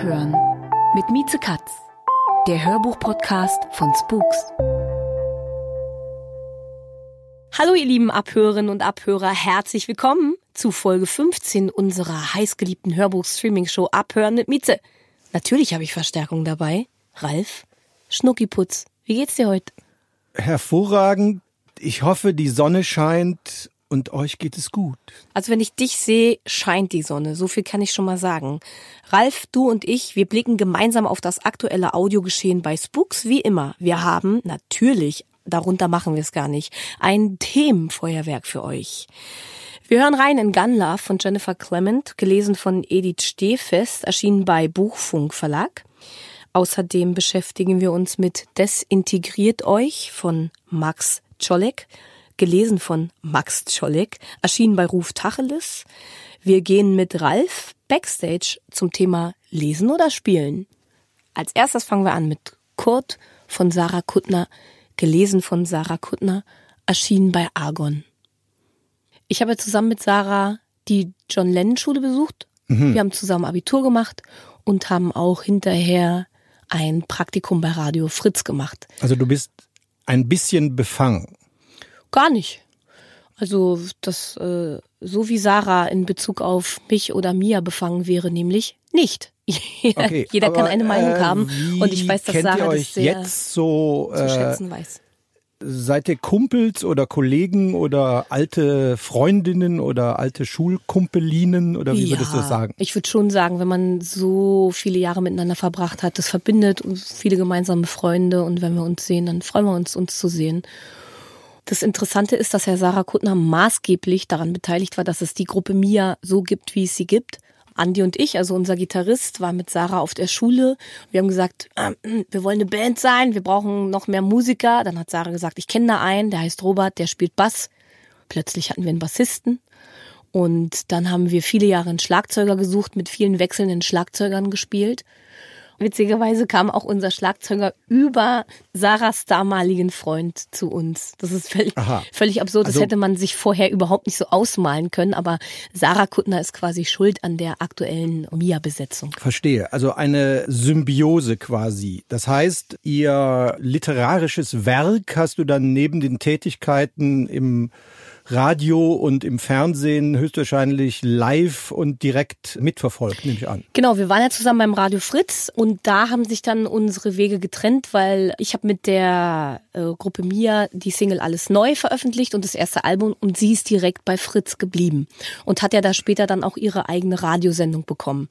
Abhören mit Mieze Katz, der Hörbuch-Podcast von Spooks. Hallo ihr lieben Abhörerinnen und Abhörer, herzlich willkommen zu Folge 15 unserer heißgeliebten Hörbuch-Streaming-Show Abhören mit Mieze. Natürlich habe ich Verstärkung dabei. Ralf, Schnuckiputz, wie geht's dir heute? Hervorragend. Ich hoffe, die Sonne scheint und euch geht es gut. Also wenn ich dich sehe, scheint die Sonne. So viel kann ich schon mal sagen. Ralf, du und ich, wir blicken gemeinsam auf das aktuelle Audiogeschehen bei Spooks wie immer. Wir haben natürlich, darunter machen wir es gar nicht, ein Themenfeuerwerk für euch. Wir hören rein in Gun Love von Jennifer Clement, gelesen von Edith Stehfest, erschienen bei Buchfunk Verlag. Außerdem beschäftigen wir uns mit Desintegriert euch von Max Czolek, gelesen von Max Czolek, erschienen bei Ruf Tacheles. Wir gehen mit Ralf backstage zum Thema Lesen oder Spielen. Als erstes fangen wir an mit Kurt von Sarah Kuttner, gelesen von Sarah Kuttner, erschienen bei Argon. Ich habe zusammen mit Sarah die John Lennon Schule besucht. Wir haben zusammen Abitur gemacht und haben auch hinterher ein Praktikum bei Radio Fritz gemacht. Also du bist ein bisschen befangen. Gar nicht. Also das, äh, so wie Sarah in Bezug auf mich oder Mia befangen wäre, nämlich nicht. Jeder, Okay, jeder kann aber, eine Meinung äh, haben und ich weiß, dass kennt ihr Sarah euch das sehr jetzt so zu äh, schätzen weiß. seid ihr Kumpels oder Kollegen oder alte Freundinnen oder alte Schulkumpelinen oder wie würdest du das sagen? Ich würde schon sagen, wenn man so viele Jahre miteinander verbracht hat, das verbindet uns viele gemeinsame Freunde und wenn wir uns sehen, dann freuen wir uns, uns zu sehen. Das Interessante ist, dass Herr Sarah Kuttner maßgeblich daran beteiligt war, dass es die Gruppe Mia so gibt, wie es sie gibt. Andi und ich, also unser Gitarrist, war mit Sarah auf der Schule. Wir haben gesagt, äh, wir wollen eine Band sein, wir brauchen noch mehr Musiker. Dann hat Sarah gesagt, ich kenne da einen, der heißt Robert, der spielt Bass. Plötzlich hatten wir einen Bassisten. Und dann haben wir viele Jahre einen Schlagzeuger gesucht, mit vielen wechselnden Schlagzeugern gespielt. Witzigerweise kam auch unser Schlagzeuger über Sarahs damaligen Freund zu uns. Das ist völlig, Aha. völlig absurd. Das Also- hätte man sich vorher überhaupt nicht so ausmalen können. Aber Sarah Kuttner ist quasi schuld an der aktuellen Mia-Besetzung. Verstehe. Also eine Symbiose quasi. Das heißt, ihr literarisches Werk hast du dann neben den Tätigkeiten im Radio und im Fernsehen höchstwahrscheinlich live und direkt mitverfolgt, nehme ich an. Genau, wir waren ja zusammen beim Radio Fritz und da haben sich dann unsere Wege getrennt, weil ich habe mit der äh, Gruppe Mia die Single Alles Neu veröffentlicht und das erste Album und sie ist direkt bei Fritz geblieben und hat ja da später dann auch ihre eigene Radiosendung bekommen.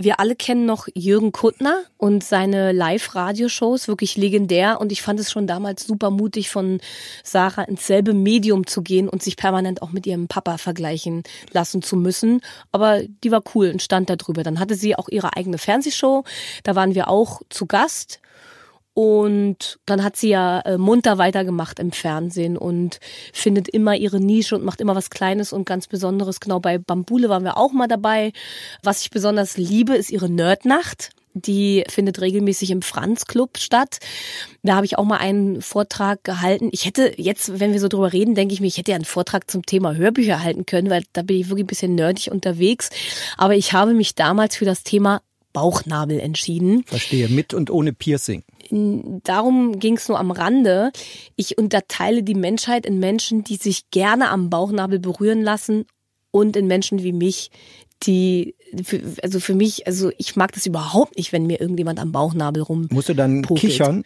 Wir alle kennen noch Jürgen Kuttner und seine Live-Radioshows, wirklich legendär. Und ich fand es schon damals super mutig von Sarah ins selbe Medium zu gehen und sich permanent auch mit ihrem Papa vergleichen lassen zu müssen. Aber die war cool und stand da drüber. Dann hatte sie auch ihre eigene Fernsehshow. Da waren wir auch zu Gast. Und dann hat sie ja äh, munter weitergemacht im Fernsehen und findet immer ihre Nische und macht immer was Kleines und ganz Besonderes. Genau bei Bambule waren wir auch mal dabei. Was ich besonders liebe, ist ihre Nerdnacht. Die findet regelmäßig im Franz Club statt. Da habe ich auch mal einen Vortrag gehalten. Ich hätte jetzt, wenn wir so drüber reden, denke ich mir, ich hätte ja einen Vortrag zum Thema Hörbücher halten können, weil da bin ich wirklich ein bisschen nerdig unterwegs. Aber ich habe mich damals für das Thema Bauchnabel entschieden. Verstehe. Mit und ohne Piercing. Darum ging es nur am Rande. Ich unterteile die Menschheit in Menschen, die sich gerne am Bauchnabel berühren lassen und in Menschen wie mich, die, für, also für mich, also ich mag das überhaupt nicht, wenn mir irgendjemand am Bauchnabel rum. Musst du dann Pokelt. kichern?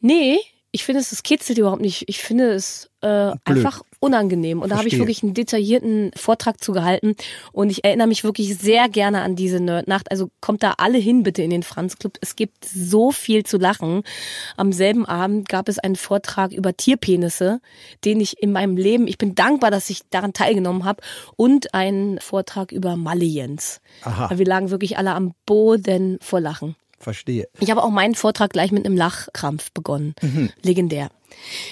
Nee, ich finde es, es kitzelt überhaupt nicht. Ich finde es äh, einfach unangenehm. Und da habe ich wirklich einen detaillierten Vortrag zu gehalten. Und ich erinnere mich wirklich sehr gerne an diese Nerdnacht. Also kommt da alle hin bitte in den Franz Club. Es gibt so viel zu lachen. Am selben Abend gab es einen Vortrag über Tierpenisse, den ich in meinem Leben, ich bin dankbar, dass ich daran teilgenommen habe. Und einen Vortrag über Maliens. Aha. Wir lagen wirklich alle am Boden vor Lachen. Verstehe. Ich habe auch meinen Vortrag gleich mit einem Lachkrampf begonnen. Mhm. Legendär.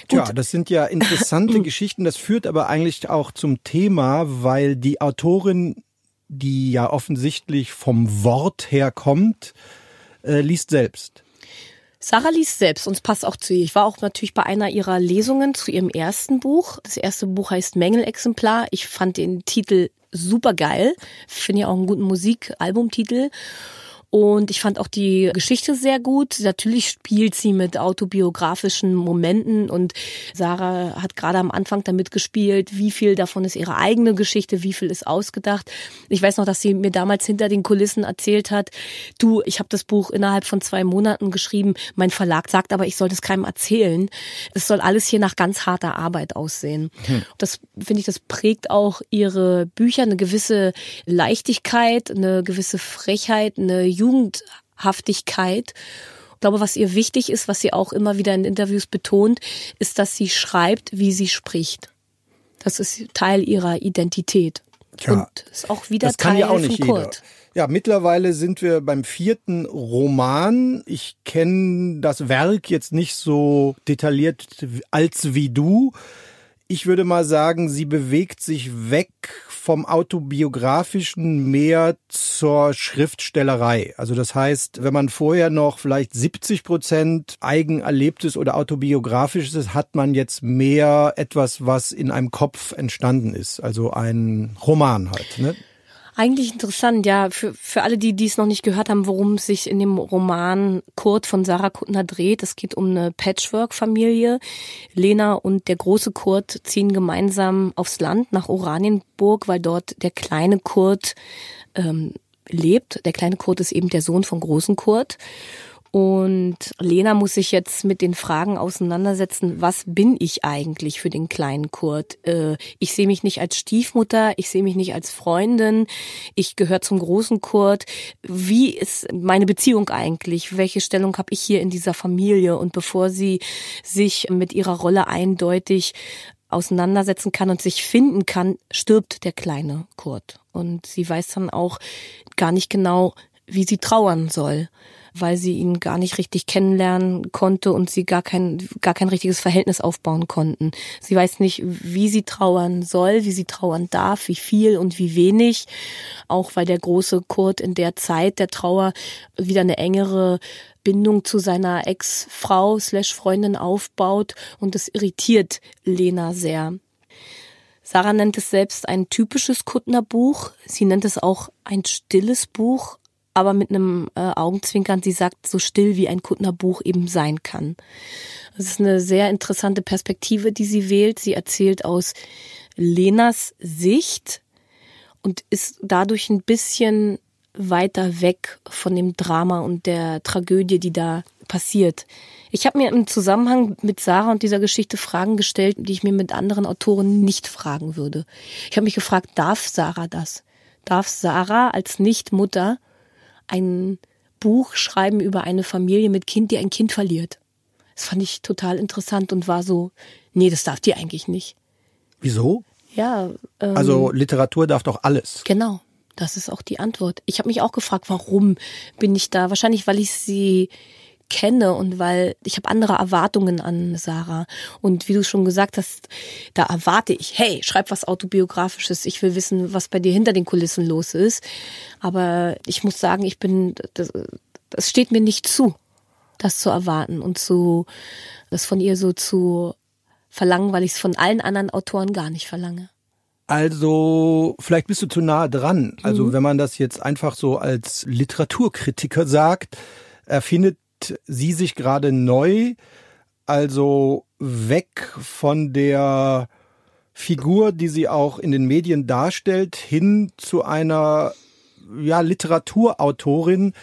Gut. Ja, das sind ja interessante Geschichten. Das führt aber eigentlich auch zum Thema, weil die Autorin, die ja offensichtlich vom Wort her kommt, äh, liest selbst. Sarah liest selbst und es passt auch zu ihr. Ich war auch natürlich bei einer ihrer Lesungen zu ihrem ersten Buch. Das erste Buch heißt Mängelexemplar. Ich fand den Titel super geil. Finde ja auch einen guten Musikalbumtitel. Und ich fand auch die Geschichte sehr gut. Natürlich spielt sie mit autobiografischen Momenten und Sarah hat gerade am Anfang damit gespielt, wie viel davon ist ihre eigene Geschichte, wie viel ist ausgedacht. Ich weiß noch, dass sie mir damals hinter den Kulissen erzählt hat, du, ich habe das Buch innerhalb von zwei Monaten geschrieben. Mein Verlag sagt aber, ich soll das keinem erzählen. Es soll alles hier nach ganz harter Arbeit aussehen. Hm. Das finde ich, das prägt auch ihre Bücher, eine gewisse Leichtigkeit, eine gewisse Frechheit, eine Jugendhaftigkeit. Ich glaube, was ihr wichtig ist, was sie auch immer wieder in Interviews betont, ist, dass sie schreibt, wie sie spricht. Das ist Teil ihrer Identität. Ja, und ist auch wieder das Teil kann ja auch nicht von Kurt. Jeder. Ja, mittlerweile sind wir beim vierten Roman. Ich kenne das Werk jetzt nicht so detailliert als wie du. Ich würde mal sagen, sie bewegt sich weg vom autobiografischen mehr zur Schriftstellerei. Also das heißt, wenn man vorher noch vielleicht 70 Prozent Eigenerlebtes oder autobiografisches hat man jetzt mehr etwas, was in einem Kopf entstanden ist. Also ein Roman halt. Ne? Eigentlich interessant, ja, für, für alle, die dies noch nicht gehört haben, worum es sich in dem Roman Kurt von Sarah Kuttner dreht. Es geht um eine Patchwork-Familie. Lena und der große Kurt ziehen gemeinsam aufs Land nach Oranienburg, weil dort der kleine Kurt ähm, lebt. Der kleine Kurt ist eben der Sohn von großen Kurt. Und Lena muss sich jetzt mit den Fragen auseinandersetzen, was bin ich eigentlich für den kleinen Kurt? Äh, ich sehe mich nicht als Stiefmutter, ich sehe mich nicht als Freundin, ich gehöre zum großen Kurt. Wie ist meine Beziehung eigentlich? Welche Stellung habe ich hier in dieser Familie? Und bevor sie sich mit ihrer Rolle eindeutig auseinandersetzen kann und sich finden kann, stirbt der kleine Kurt. Und sie weiß dann auch gar nicht genau, wie sie trauern soll weil sie ihn gar nicht richtig kennenlernen konnte und sie gar kein, gar kein richtiges Verhältnis aufbauen konnten. Sie weiß nicht, wie sie trauern soll, wie sie trauern darf, wie viel und wie wenig. Auch weil der große Kurt in der Zeit der Trauer wieder eine engere Bindung zu seiner Ex-Frau slash Freundin aufbaut und das irritiert Lena sehr. Sarah nennt es selbst ein typisches Kuttner Buch. Sie nennt es auch ein stilles Buch, aber mit einem äh, Augenzwinkern, sie sagt, so still wie ein Kuttner Buch eben sein kann. Das ist eine sehr interessante Perspektive, die sie wählt. Sie erzählt aus Lenas Sicht und ist dadurch ein bisschen weiter weg von dem Drama und der Tragödie, die da passiert. Ich habe mir im Zusammenhang mit Sarah und dieser Geschichte Fragen gestellt, die ich mir mit anderen Autoren nicht fragen würde. Ich habe mich gefragt, darf Sarah das? Darf Sarah als Nichtmutter ein Buch schreiben über eine Familie mit Kind, die ein Kind verliert. Das fand ich total interessant und war so, nee, das darf die eigentlich nicht. Wieso? Ja. Ähm, also Literatur darf doch alles. Genau, das ist auch die Antwort. Ich habe mich auch gefragt, warum bin ich da? Wahrscheinlich, weil ich sie kenne und weil ich habe andere Erwartungen an Sarah. Und wie du schon gesagt hast, da erwarte ich, hey, schreib was autobiografisches, ich will wissen, was bei dir hinter den Kulissen los ist. Aber ich muss sagen, ich bin, das, das steht mir nicht zu, das zu erwarten und zu, das von ihr so zu verlangen, weil ich es von allen anderen Autoren gar nicht verlange. Also, vielleicht bist du zu nah dran. Also, mhm. wenn man das jetzt einfach so als Literaturkritiker sagt, er sie sich gerade neu, also weg von der Figur, die sie auch in den Medien darstellt, hin zu einer ja, Literaturautorin,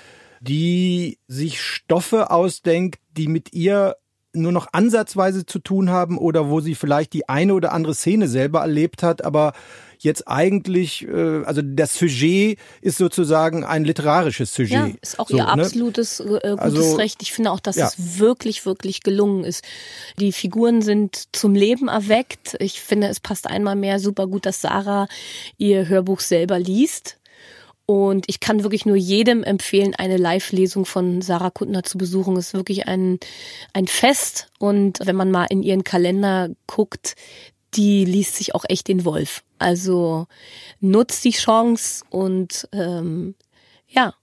die sich Stoffe ausdenkt, die mit ihr nur noch ansatzweise zu tun haben oder wo sie vielleicht die eine oder andere Szene selber erlebt hat, aber jetzt eigentlich, äh, also das Sujet ist sozusagen ein literarisches Sujet. Ja, ist auch so, ihr ne? absolutes äh, gutes also, Recht. Ich finde auch, dass ja. es wirklich, wirklich gelungen ist. Die Figuren sind zum Leben erweckt. Ich finde, es passt einmal mehr super gut, dass Sarah ihr Hörbuch selber liest. Und ich kann wirklich nur jedem empfehlen, eine Live-Lesung von Sarah Kuttner zu besuchen. Es ist wirklich ein, ein Fest. Und wenn man mal in ihren Kalender guckt, die liest sich auch echt den Wolf. Also nutzt die Chance und ähm, ja,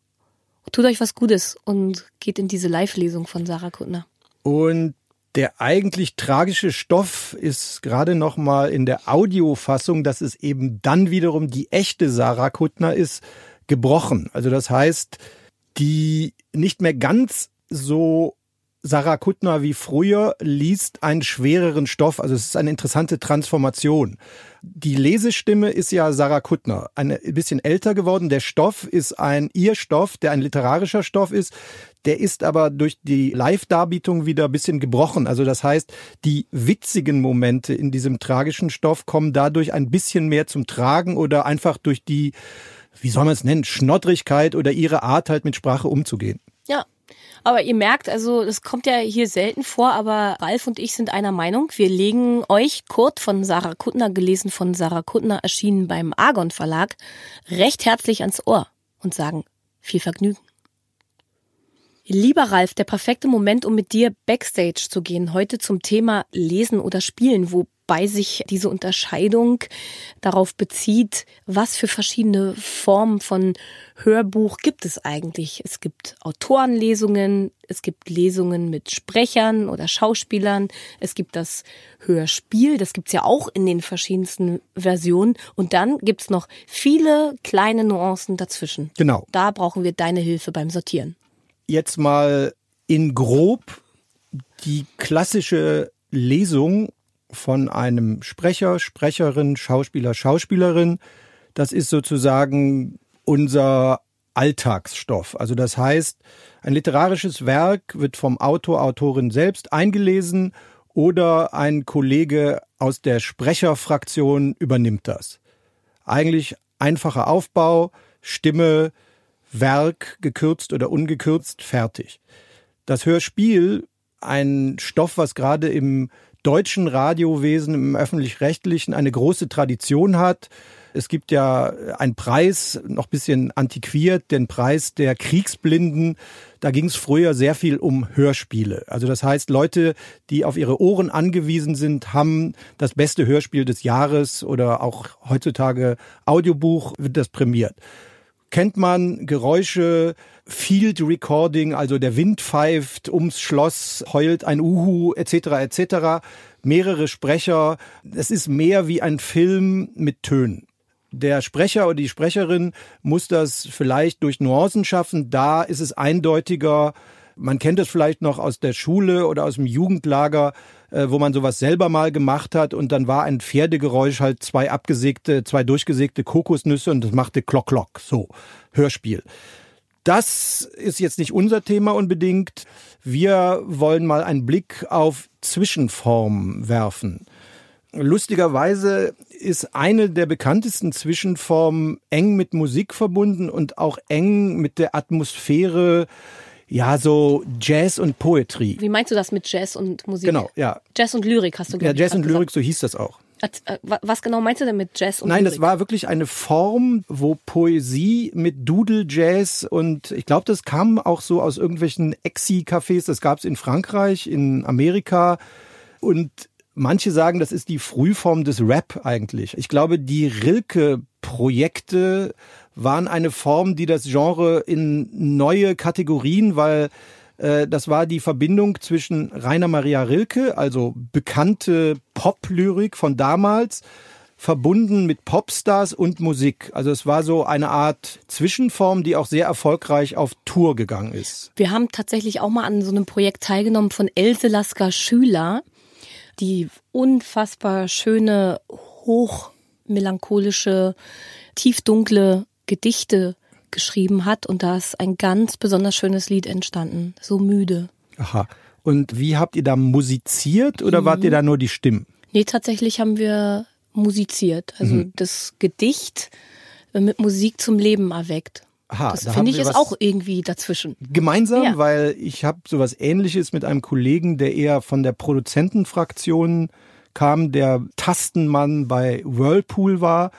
tut euch was Gutes und geht in diese Live-Lesung von Sarah Kuttner. Und der eigentlich tragische Stoff ist gerade noch mal in der Audiofassung, dass es eben dann wiederum die echte Sarah Kuttner ist, gebrochen. Also das heißt, die nicht mehr ganz so Sarah Kuttner wie früher liest einen schwereren Stoff. Also es ist eine interessante Transformation. Die Lesestimme ist ja Sarah Kuttner, ein bisschen älter geworden. Der Stoff ist ein ihr Stoff, der ein literarischer Stoff ist. Der ist aber durch die Live-Darbietung wieder ein bisschen gebrochen. Also das heißt, die witzigen Momente in diesem tragischen Stoff kommen dadurch ein bisschen mehr zum Tragen oder einfach durch die, wie soll man es nennen, Schnoddrigkeit oder ihre Art halt mit Sprache umzugehen. Ja, aber ihr merkt, also das kommt ja hier selten vor, aber Ralf und ich sind einer Meinung. Wir legen euch Kurt von Sarah Kuttner, gelesen von Sarah Kuttner, erschienen beim Argon Verlag, recht herzlich ans Ohr und sagen viel Vergnügen. Lieber Ralf, der perfekte Moment, um mit dir backstage zu gehen. Heute zum Thema Lesen oder Spielen, wo wobei sich diese Unterscheidung darauf bezieht, was für verschiedene Formen von Hörbuch gibt es eigentlich. Es gibt Autorenlesungen, es gibt Lesungen mit Sprechern oder Schauspielern, es gibt das Hörspiel, das gibt's ja auch in den verschiedensten Versionen und dann gibt's noch viele kleine Nuancen dazwischen. Genau. Da brauchen wir deine Hilfe beim Sortieren. Jetzt mal in grob die klassische Lesung von einem Sprecher, Sprecherin, Schauspieler, Schauspielerin. Das ist sozusagen unser Alltagsstoff. Also das heißt, ein literarisches Werk wird vom Autor, Autorin selbst eingelesen oder ein Kollege aus der Sprecherfraktion übernimmt das. Eigentlich einfacher Aufbau, Stimme, Werk, gekürzt oder ungekürzt, fertig. Das Hörspiel, ein Stoff, was gerade im deutschen Radiowesen, im öffentlich-rechtlichen eine große Tradition hat. Es gibt ja einen Preis, noch bisschen antiquiert, den Preis der Kriegsblinden. Da ging es früher sehr viel um Hörspiele. Also das heißt, Leute, die auf ihre Ohren angewiesen sind, haben das beste Hörspiel des Jahres oder auch heutzutage Audiobuch wird das prämiert. Kennt man Geräusche, Field Recording, also der Wind pfeift ums Schloss, heult ein Uhu etc. etc. Mehrere Sprecher. Es ist mehr wie ein Film mit Tönen. Der Sprecher oder die Sprecherin muss das vielleicht durch Nuancen schaffen. Da ist es eindeutiger. Man kennt es vielleicht noch aus der Schule oder aus dem Jugendlager, äh, wo man sowas selber mal gemacht hat und dann war ein Pferdegeräusch halt zwei abgesägte, zwei durchgesägte Kokosnüsse und das machte Klock Klock. So, Hörspiel. Das ist jetzt nicht unser Thema unbedingt. Wir wollen mal einen Blick auf Zwischenformen werfen. Lustigerweise ist eine der bekanntesten Zwischenformen eng mit Musik verbunden und auch eng mit der Atmosphäre, ja, so Jazz und Poetry. Wie meinst du das mit Jazz und Musik? Genau, ja. Jazz und Lyrik hast du gesagt. Ja, Jazz und Lyrik, so hieß das auch. Äh, was genau meinst du denn mit Jazz und Nein, Musik? das war wirklich eine Form, wo Poesie mit Doodle Jazz und ich glaube, das kam auch so aus irgendwelchen Exi-Cafés. Das gab es in Frankreich, in Amerika und manche sagen, das ist die Frühform des Rap eigentlich. Ich glaube, die Rilke-Projekte waren eine Form, die das Genre in neue Kategorien, weil äh, das war die Verbindung zwischen Rainer Maria Rilke, also bekannte Pop-Lyrik von damals, verbunden mit Popstars und Musik. Also es war so eine Art Zwischenform, die auch sehr erfolgreich auf Tour gegangen ist. Wir haben tatsächlich auch mal an so einem Projekt teilgenommen von Else Lasker Schüler, die unfassbar schöne, hochmelancholische, tiefdunkle Gedichte geschrieben hat und da ist ein ganz besonders schönes Lied entstanden. So müde. Aha. Und wie habt ihr da musiziert oder mhm. wart ihr da nur die Stimmen? Nee, tatsächlich haben wir musiziert. Also mhm. das Gedicht mit Musik zum Leben erweckt. Aha, das da finde ich ist auch irgendwie dazwischen. Gemeinsam, ja. weil ich habe sowas ähnliches mit einem Kollegen, der eher von der Produzentenfraktion kam, der Tastenmann bei Whirlpool war.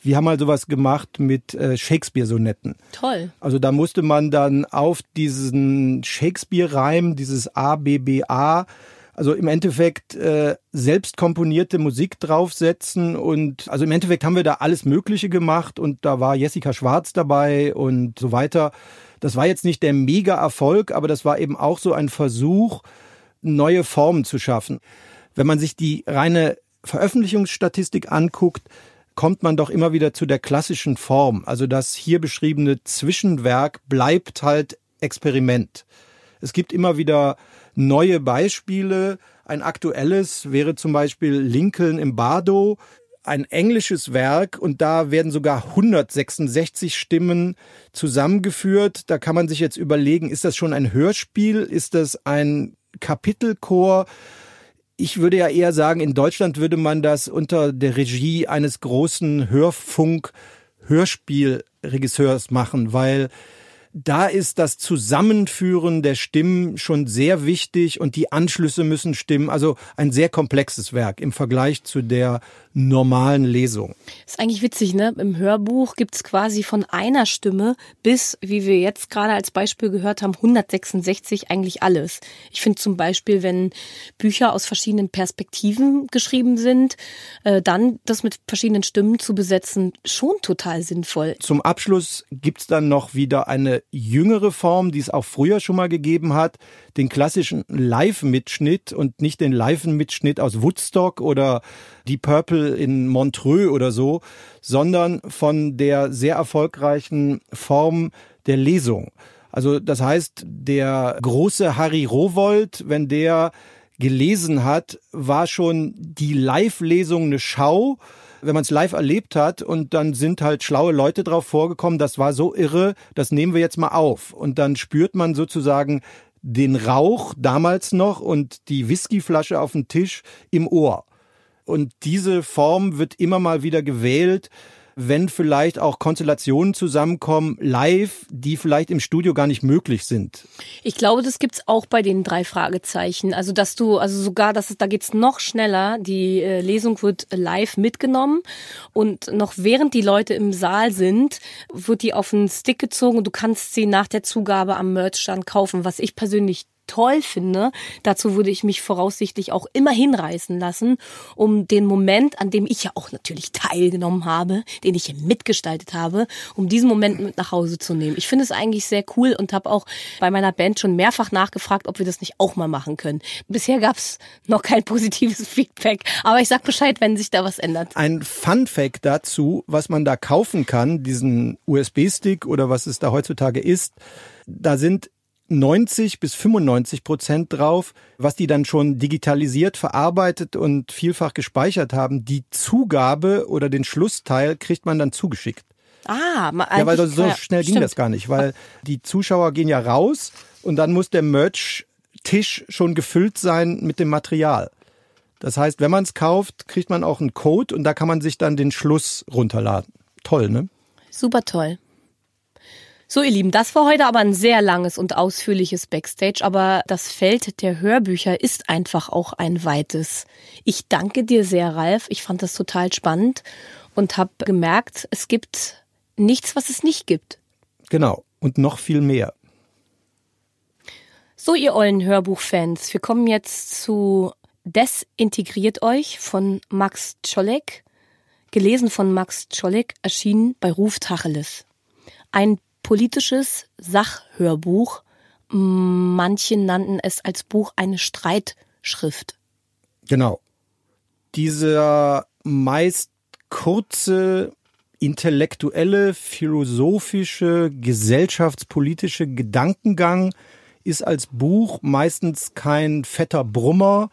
Wir haben mal sowas gemacht mit äh, Shakespeare-Sonetten. Toll. Also da musste man dann auf diesen Shakespeare-Reim, dieses A, B, B, A, also im Endeffekt äh, selbst komponierte Musik draufsetzen und also im Endeffekt haben wir da alles Mögliche gemacht und da war Jessica Schwarz dabei und so weiter. Das war jetzt nicht der Mega-Erfolg, aber das war eben auch so ein Versuch, neue Formen zu schaffen. Wenn man sich die reine Veröffentlichungsstatistik anguckt, kommt man doch immer wieder zu der klassischen Form. Also das hier beschriebene Zwischenwerk bleibt halt Experiment. Es gibt immer wieder neue Beispiele. Ein aktuelles wäre zum Beispiel Lincoln im Bardo, ein englisches Werk und da werden sogar 166 Stimmen zusammengeführt. Da kann man sich jetzt überlegen, ist das schon ein Hörspiel? Ist das ein Kapitelchor? Ich würde ja eher sagen, in Deutschland würde man das unter der Regie eines großen Hörfunk-Hörspielregisseurs machen, weil da ist das Zusammenführen der Stimmen schon sehr wichtig und die Anschlüsse müssen stimmen. Also ein sehr komplexes Werk im Vergleich zu der normalen Lesung. Ist eigentlich witzig, ne? Im Hörbuch gibt's quasi von einer Stimme bis, wie wir jetzt gerade als Beispiel gehört haben, 166 eigentlich alles. Ich finde zum Beispiel, wenn Bücher aus verschiedenen Perspektiven geschrieben sind, äh, dann das mit verschiedenen Stimmen zu besetzen, schon total sinnvoll. Zum Abschluss gibt's dann noch wieder eine jüngere Form, die es auch früher schon mal gegeben hat, den klassischen Live-Mitschnitt und nicht den Live-Mitschnitt aus Woodstock oder Deep Purple in Montreux oder so, sondern von der sehr erfolgreichen Form der Lesung. Also das heißt, der große Harry Rowold, wenn der gelesen hat, war schon die Live-Lesung eine Schau wenn man es live erlebt hat und dann sind halt schlaue Leute drauf vorgekommen, das war so irre, das nehmen wir jetzt mal auf. Und dann spürt man sozusagen den Rauch damals noch und die Whiskyflasche auf dem Tisch im Ohr. Und diese Form wird immer mal wieder gewählt, wenn vielleicht auch Konstellationen zusammenkommen, live, die vielleicht im Studio gar nicht möglich sind. Ich glaube, das gibt's auch bei den drei Fragezeichen. Also, dass du, also sogar, dass es, da geht's noch schneller. Die äh, Lesung wird live mitgenommen und noch während die Leute im Saal sind, wird die auf einen Stick gezogen und du kannst sie nach der Zugabe am Merchstand kaufen, was ich persönlich toll finde. Dazu würde ich mich voraussichtlich auch immer hinreißen lassen, um den Moment, an dem ich ja auch natürlich teilgenommen habe, den ich mitgestaltet habe, um diesen Moment mit nach Hause zu nehmen. Ich finde es eigentlich sehr cool und habe auch bei meiner Band schon mehrfach nachgefragt, ob wir das nicht auch mal machen können. Bisher gab es noch kein positives Feedback, aber ich sag Bescheid, wenn sich da was ändert. Ein Fun Fact dazu, was man da kaufen kann, diesen USB-Stick oder was es da heutzutage ist, da sind 90 bis 95 Prozent drauf, was die dann schon digitalisiert, verarbeitet und vielfach gespeichert haben. Die Zugabe oder den Schlussteil kriegt man dann zugeschickt. Ah, ja, weil so schnell ging das gar nicht, weil die Zuschauer gehen ja raus und dann muss der Merch-Tisch schon gefüllt sein mit dem Material. Das heißt, wenn man es kauft, kriegt man auch einen Code und da kann man sich dann den Schluss runterladen. Toll, ne? Super toll. So, ihr Lieben, das war heute aber ein sehr langes und ausführliches Backstage, aber das Feld der Hörbücher ist einfach auch ein weites. Ich danke dir sehr, Ralf. Ich fand das total spannend und habe gemerkt, es gibt nichts, was es nicht gibt. Genau, und noch viel mehr. So, ihr ollen Hörbuchfans, wir kommen jetzt zu Desintegriert euch von Max Czolek, gelesen von Max Czolek, erschienen bei Ruf Tacheles. Ein politisches Sachhörbuch. Manche nannten es als Buch eine Streitschrift. Genau. Dieser meist kurze, intellektuelle, philosophische, gesellschaftspolitische Gedankengang ist als Buch meistens kein fetter Brummer,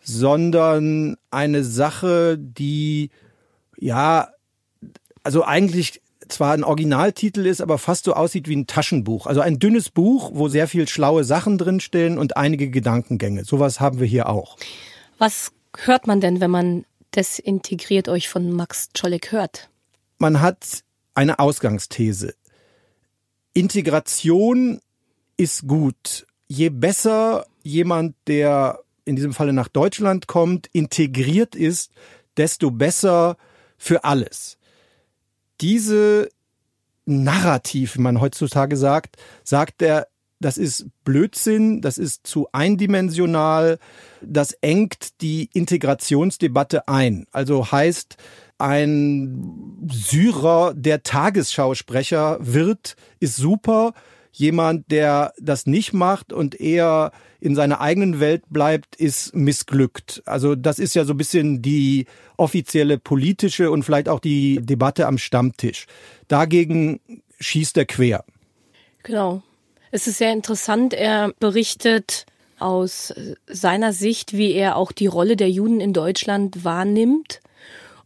sondern eine Sache, die ja, also eigentlich zwar ein Originaltitel ist, aber fast so aussieht wie ein Taschenbuch. Also ein dünnes Buch, wo sehr viel schlaue Sachen drinstehen und einige Gedankengänge. Sowas haben wir hier auch. Was hört man denn, wenn man Desintegriert euch von Max Czolek hört? Man hat eine Ausgangsthese. Integration ist gut. Je besser jemand, der in diesem Falle nach Deutschland kommt, integriert ist, desto besser für alles. Diese Narrativ, wie man heutzutage sagt, sagt er, das ist Blödsinn, das ist zu eindimensional, das engt die Integrationsdebatte ein. Also heißt, ein Syrer, der Tagesschausprecher wird, ist super. Jemand, der das nicht macht und eher in seiner eigenen Welt bleibt, ist missglückt. Also das ist ja so ein bisschen die offizielle politische und vielleicht auch die Debatte am Stammtisch. Dagegen schießt er quer. Genau. Es ist sehr interessant. Er berichtet aus seiner Sicht, wie er auch die Rolle der Juden in Deutschland wahrnimmt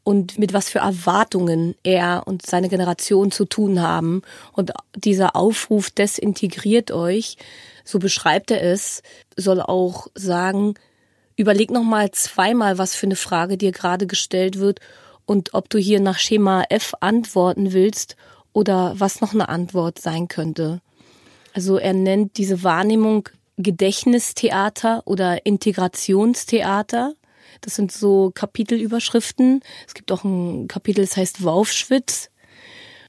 und mit was für Erwartungen er und seine Generation zu tun haben. Und dieser Aufruf, desintegriert euch, so beschreibt er es, soll auch sagen, überleg noch mal zweimal, was für eine Frage dir gerade gestellt wird und ob du hier nach Schema F antworten willst oder was noch eine Antwort sein könnte. Also er nennt diese Wahrnehmung Gedächtnistheater oder Integrationstheater. Das sind so Kapitelüberschriften. Es gibt auch ein Kapitel, das heißt Waufschwitz.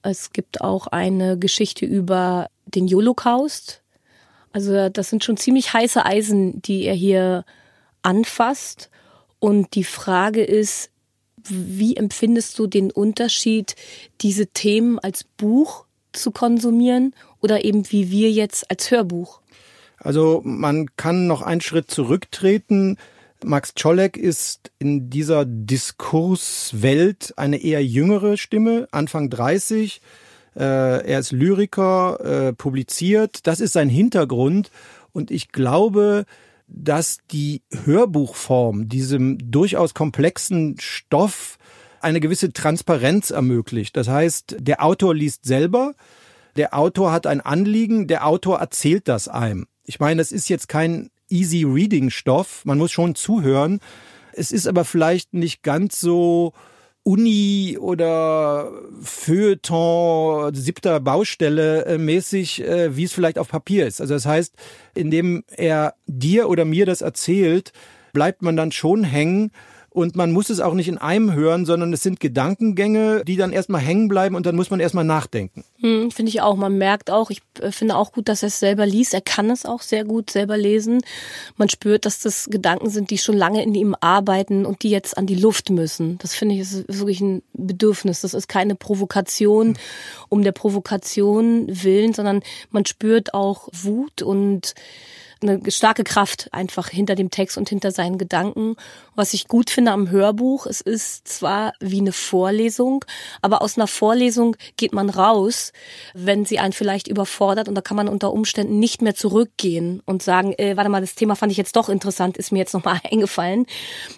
Es gibt auch eine Geschichte über den Holocaust. Also das sind schon ziemlich heiße Eisen, die er hier anfasst. Und die Frage ist, wie empfindest du den Unterschied, diese Themen als Buch zu konsumieren oder eben wie wir jetzt als Hörbuch? Also man kann noch einen Schritt zurücktreten. Max Czolek ist in dieser Diskurswelt eine eher jüngere Stimme, Anfang 30. Äh, er ist Lyriker, äh, publiziert. Das ist sein Hintergrund. Und ich glaube, dass die Hörbuchform diesem durchaus komplexen Stoff eine gewisse Transparenz ermöglicht. Das heißt, der Autor liest selber, der Autor hat ein Anliegen, der Autor erzählt das einem. Ich meine, das ist jetzt kein easy reading Stoff, man muss schon zuhören. Es ist aber vielleicht nicht ganz so Uni oder Feuilleton, siebter Baustelle äh, mäßig, äh, wie es vielleicht auf Papier ist. Also das heißt, indem er dir oder mir das erzählt, bleibt man dann schon hängen und man muss es auch nicht in einem hören, sondern es sind Gedankengänge, die dann erstmal hängen bleiben und dann muss man erstmal nachdenken. Hm, finde ich auch. Man merkt auch, ich äh, finde auch gut, dass er es selber liest. Er kann es auch sehr gut selber lesen. Man spürt, dass das Gedanken sind, die schon lange in ihm arbeiten und die jetzt an die Luft müssen. Das finde ich ist wirklich ein Bedürfnis. Das ist keine Provokation um der Provokation willen, sondern man spürt auch Wut und eine starke Kraft einfach hinter dem Text und hinter seinen Gedanken. Was ich gut finde am Hörbuch, es ist zwar wie eine Vorlesung, aber aus einer Vorlesung geht man raus, wenn sie einen vielleicht überfordert und da kann man unter Umständen nicht mehr zurückgehen und sagen, äh, warte mal, das Thema fand ich jetzt doch interessant, ist mir jetzt nochmal eingefallen.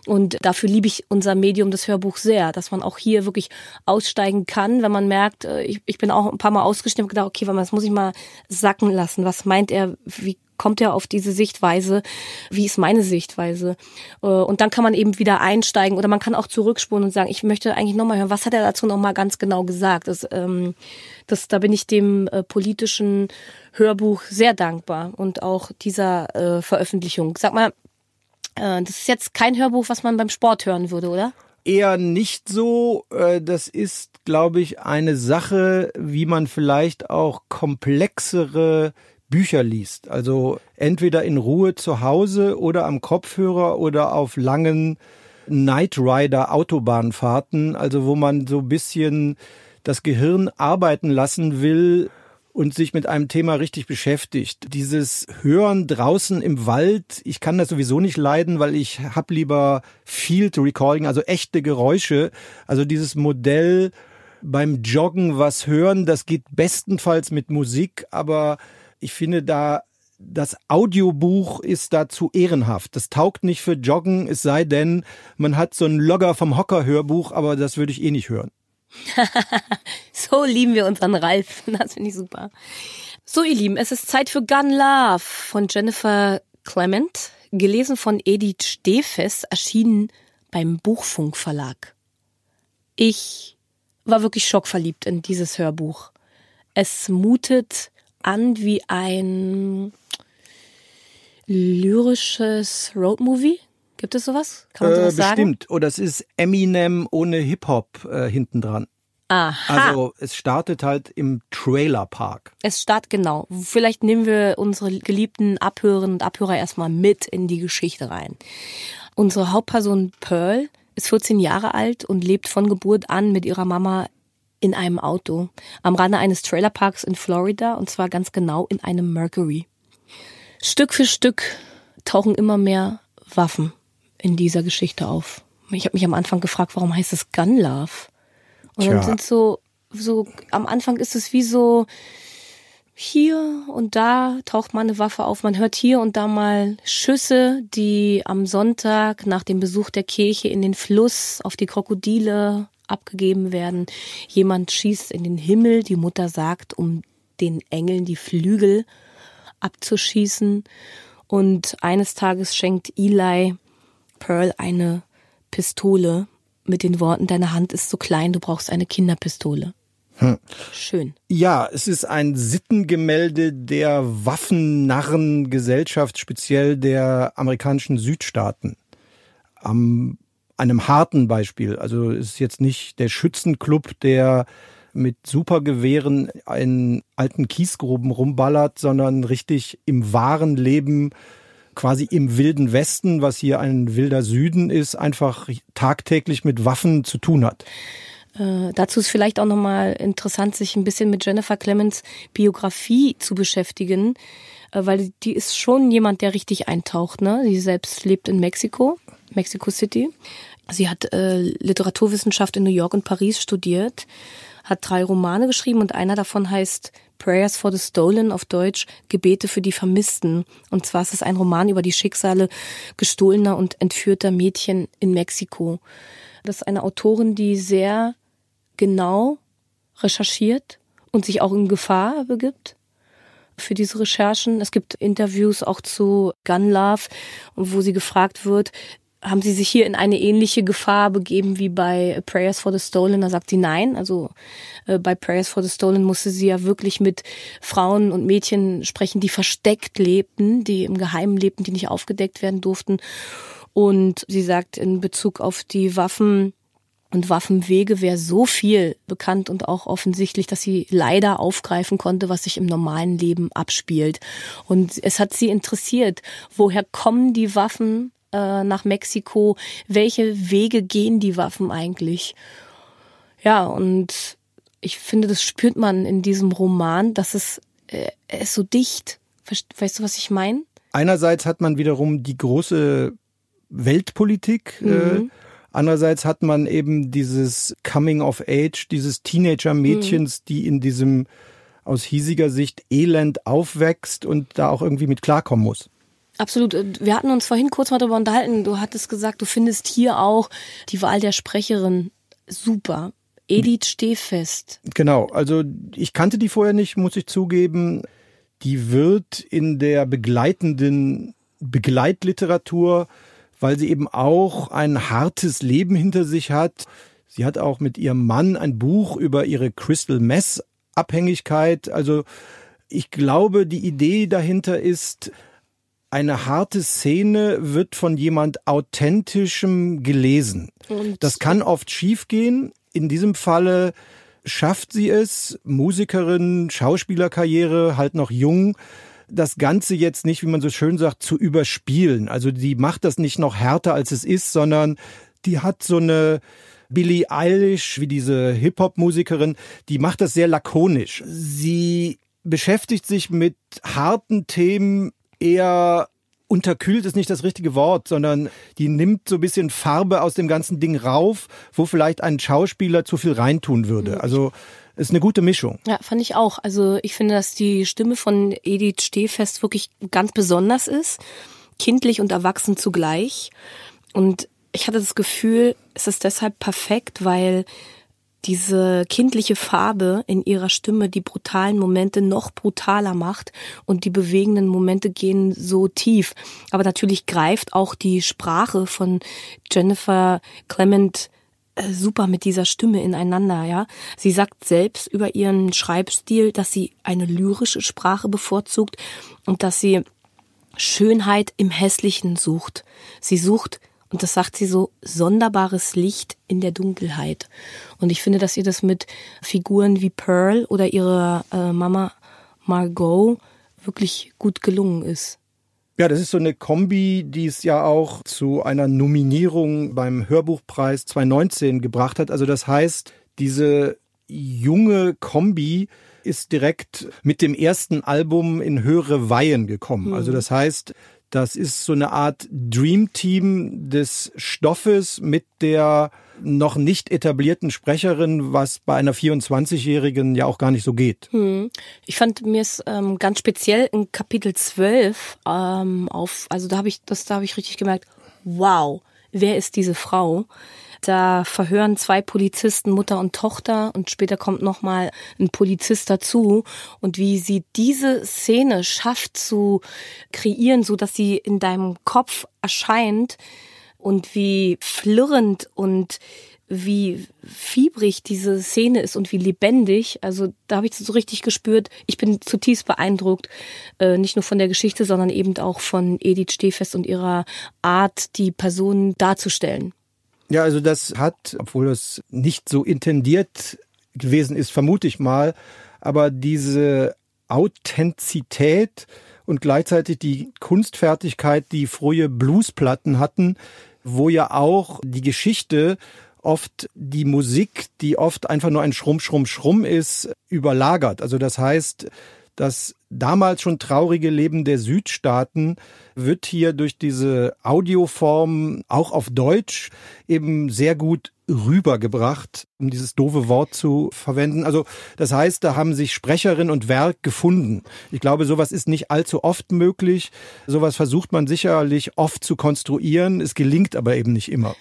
Und dafür liebe ich unser Medium, das Hörbuch sehr, dass man auch hier wirklich aussteigen kann, wenn man merkt, äh, ich, ich bin auch ein paar Mal ausgestiegen und gedacht, okay, das muss ich mal sacken lassen. Was meint er, wie kommt er auf diese Sichtweise, wie ist meine Sichtweise? Äh, und dann kann man eben wieder einsteigen oder man kann auch zurückspulen und sagen, ich möchte eigentlich nochmal hören, was hat er dazu nochmal ganz genau gesagt? Das, ähm, das, da bin ich dem äh, politischen Hörbuch sehr dankbar und auch dieser äh, Veröffentlichung. Sag mal, äh, das ist jetzt kein Hörbuch, was man beim Sport hören würde, oder? Eher nicht so. Äh, das ist, glaube ich, eine Sache, wie man vielleicht auch komplexere Bücher liest. Also entweder in Ruhe zu Hause oder am Kopfhörer oder auf langen Night Rider Autobahnfahrten, also wo man so ein bisschen das Gehirn arbeiten lassen will und sich mit einem Thema richtig beschäftigt. Dieses Hören draußen im Wald, ich kann das sowieso nicht leiden, weil ich hab lieber Field Recording, also echte Geräusche. Also dieses Modell beim Joggen was hören, das geht bestenfalls mit Musik, aber ich finde da das Audiobuch ist dazu ehrenhaft. Das taugt nicht für Joggen, es sei denn, man hat so ein Logger vom Hocker Hörbuch, aber das würde ich eh nicht hören. so lieben wir unseren Ralf. Das finde ich super. So, ihr Lieben, es ist Zeit für Gun Love von Jennifer Clement, gelesen von Edith Stehfest, erschienen beim Buchfunk Verlag. Ich war wirklich schockverliebt in dieses Hörbuch. Es mutet an wie ein lyrisches Roadmovie. Gibt es sowas? Kann man sowas äh, bestimmt. sagen? Oder es ist Eminem ohne Hip-Hop äh, hinten dran. Aha. Also es startet halt im Trailerpark. Es startet genau. Vielleicht nehmen wir unsere geliebten Abhörerinnen und Abhörer erstmal mit in die Geschichte rein. Unsere Hauptperson Pearl ist 14 Jahre alt und lebt von Geburt an mit ihrer Mama in einem Auto am Rande eines Trailerparks in Florida und zwar ganz genau in einem Mercury. Stück für Stück tauchen immer mehr Waffen in dieser Geschichte auf. Ich habe mich am Anfang gefragt, warum heißt es Gun Love? Und Tja. dann sind so, so, am Anfang ist es wie so, hier und da taucht mal eine Waffe auf. Man hört hier und da mal Schüsse, die am Sonntag nach dem Besuch der Kirche in den Fluss auf die Krokodile abgegeben werden. Jemand schießt in den Himmel. Die Mutter sagt, um den Engeln die Flügel abzuschießen. Und eines Tages schenkt Eli Pearl eine Pistole mit den Worten, deine Hand ist so klein, du brauchst eine Kinderpistole. Hm. Schön. Ja, es ist ein Sittengemälde der Waffennarrengesellschaft, speziell der amerikanischen Südstaaten. Am einem harten Beispiel. Also es ist jetzt nicht der Schützenclub, der mit Supergewehren in alten Kiesgruben rumballert, sondern richtig im wahren Leben quasi im wilden Westen, was hier ein wilder Süden ist, einfach tagtäglich mit Waffen zu tun hat. Äh, dazu ist vielleicht auch nochmal interessant, sich ein bisschen mit Jennifer Clemens Biografie zu beschäftigen, äh, weil die ist schon jemand, der richtig eintaucht. Ne? Sie selbst lebt in Mexiko, Mexico City. Sie hat äh, Literaturwissenschaft in New York und Paris studiert, hat drei Romane geschrieben und einer davon heißt Prayers for the Stolen auf Deutsch Gebete für die Vermissten. Und zwar ist es ein Roman über die Schicksale gestohlener und entführter Mädchen in Mexiko. Das ist eine Autorin, die sehr genau recherchiert und sich auch in Gefahr begibt für diese Recherchen. Es gibt Interviews auch zu Gun Love, wo sie gefragt wird, haben Sie sich hier in eine ähnliche Gefahr begeben wie bei Prayers for the Stolen? Da sagt sie nein. Also äh, bei Prayers for the Stolen musste sie ja wirklich mit Frauen und Mädchen sprechen, die versteckt lebten, die im Geheimen lebten, die nicht aufgedeckt werden durften. Und sie sagt in Bezug auf die Waffen, und Waffenwege wäre so viel bekannt und auch offensichtlich, dass sie leider aufgreifen konnte, was sich im normalen Leben abspielt. Und es hat sie interessiert, woher kommen die Waffen äh, nach Mexiko? Welche Wege gehen die Waffen eigentlich? Ja, und ich finde, das spürt man in diesem Roman, dass es, äh, ist so dicht. Weißt du, was ich meine? Einerseits hat man wiederum die große Weltpolitik. Äh, mhm. Äh, andererseits hat man eben dieses Coming of Age, dieses Teenager-Mädchens, mhm. die in diesem aus hiesiger Sicht Elend aufwächst und da auch irgendwie mit klarkommen muss. Absolut. Wir hatten uns vorhin kurz mal darüber unterhalten. Du hattest gesagt, du findest hier auch die Wahl der Sprecherin super. Edith Stehfest. Genau. Also ich kannte die vorher nicht, muss ich zugeben. Die wird in der begleitenden Begleitliteratur, weil sie eben auch ein hartes Leben hinter sich hat. Sie hat auch mit ihrem Mann ein Buch über ihre Crystal Mess Abhängigkeit. Also ich glaube, die Idee dahinter ist, eine harte Szene wird von jemand authentischem gelesen. Und das kann oft schiefgehen. In diesem Falle schafft sie es, Musikerin, Schauspielerkarriere, halt noch jung, das Ganze jetzt nicht, wie man so schön sagt, zu überspielen. Also die macht das nicht noch härter, als es ist, sondern die hat so eine Billie Eilish, wie diese Hip-Hop-Musikerin, die macht das sehr lakonisch. Sie beschäftigt sich mit harten Themen eher unterkühlt ist nicht das richtige Wort, sondern die nimmt so ein bisschen Farbe aus dem ganzen Ding rauf, wo vielleicht ein Schauspieler zu viel reintun würde. Also ist eine gute Mischung. Ja, fand ich auch. Also ich finde, dass die Stimme von Edith Stehfest wirklich ganz besonders ist, kindlich und erwachsen zugleich. Und ich hatte das Gefühl, es ist deshalb perfekt, weil diese kindliche Farbe in ihrer Stimme die brutalen Momente noch brutaler macht und die bewegenden Momente gehen so tief. Aber natürlich greift auch die Sprache von Jennifer Clement äh, super mit dieser Stimme ineinander, ja. Sie sagt selbst über ihren Schreibstil, dass sie eine lyrische Sprache bevorzugt und dass sie Schönheit im Hässlichen sucht. Sie sucht und das sagt sie so, sonderbares Licht in der Dunkelheit. Und ich finde, dass ihr das mit Figuren wie Pearl oder ihrer äh, Mama Margot wirklich gut gelungen ist. Ja, das ist so eine Kombi, die es ja auch zu einer Nominierung beim Hörbuchpreis 2019 gebracht hat. Also das heißt, diese junge Kombi ist direkt mit dem ersten Album in höhere Weihen gekommen. Also das heißt, das ist so eine Art Dream Team des Stoffes mit der noch nicht etablierten Sprecherin, was bei einer 24-Jährigen ja auch gar nicht so geht. Hm. Ich fand mir es ähm, ganz speziell in Kapitel 12 ähm, auf, also da habe ich, das da habe ich richtig gemerkt, wow, wer ist diese Frau? Da verhören zwei Polizisten Mutter und Tochter und später kommt noch mal ein Polizist dazu und wie sie diese Szene schafft zu kreieren, so dass sie in deinem Kopf erscheint und wie flirrend und wie fiebrig diese Szene ist und wie lebendig. Also da habe ich so richtig gespürt. Ich bin zutiefst beeindruckt, äh, nicht nur von der Geschichte, sondern eben auch von Edith Stehfest und ihrer Art, die Personen darzustellen. Ja, also das hat, obwohl es nicht so intendiert gewesen ist, vermute ich mal, aber diese Authentizität und gleichzeitig die Kunstfertigkeit, die frühe Bluesplatten hatten, wo ja auch die Geschichte oft die Musik, die oft einfach nur ein Schrumm, Schrumm, Schrumm ist, überlagert. Also das heißt, das damals schon traurige Leben der Südstaaten wird hier durch diese Audioform auch auf Deutsch eben sehr gut rübergebracht, um dieses doofe Wort zu verwenden. Also das heißt, da haben sich Sprecherin und Werk gefunden. Ich glaube, sowas ist nicht allzu oft möglich. Sowas versucht man sicherlich oft zu konstruieren. Es gelingt aber eben nicht immer.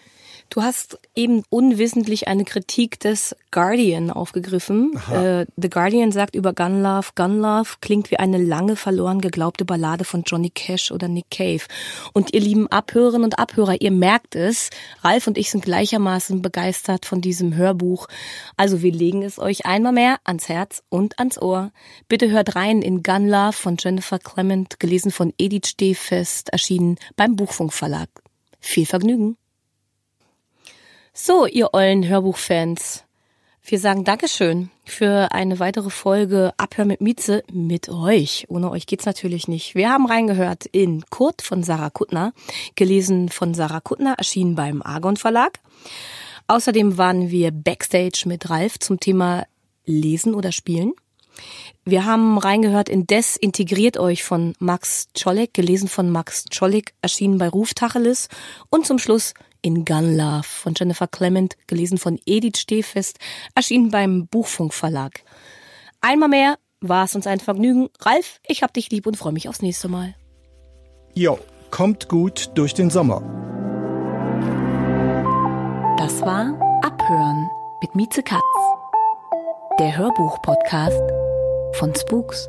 Du hast eben unwissentlich eine Kritik des Guardian aufgegriffen. Äh, The Guardian sagt über Gun Love, Gun Love klingt wie eine lange verloren geglaubte Ballade von Johnny Cash oder Nick Cave. Und ihr lieben Abhörerinnen und Abhörer, ihr merkt es, Ralf und ich sind gleichermaßen begeistert von diesem Hörbuch. Also wir legen es euch einmal mehr ans Herz und ans Ohr. Bitte hört rein in Gun Love von Jennifer Clement, gelesen von Edith Stehfest, erschienen beim Buchfunk Verlag. Viel Vergnügen! So, ihr ollen Hörbuchfans. Wir sagen Dankeschön für eine weitere Folge Abhör mit Mieze mit euch. Ohne euch geht's natürlich nicht. Wir haben reingehört in Kurt von Sarah Kuttner, gelesen von Sarah Kuttner, erschienen beim Argon Verlag. Außerdem waren wir Backstage mit Ralf zum Thema Lesen oder Spielen. Wir haben reingehört in Desintegriert euch von Max Czolek, gelesen von Max Czolek, erschienen bei Ruf Tacheles. Und zum Schluss in Gun Love von Jennifer Clement, gelesen von Edith Stehfest, erschienen beim Buchfunk Verlag. Einmal mehr war es uns ein Vergnügen. Ralf, ich hab dich lieb und freue mich aufs nächste Mal. Jo, kommt gut durch den Sommer. Das war Abhören mit Mieze Katz, der Hörbuch-Podcast von Spooks.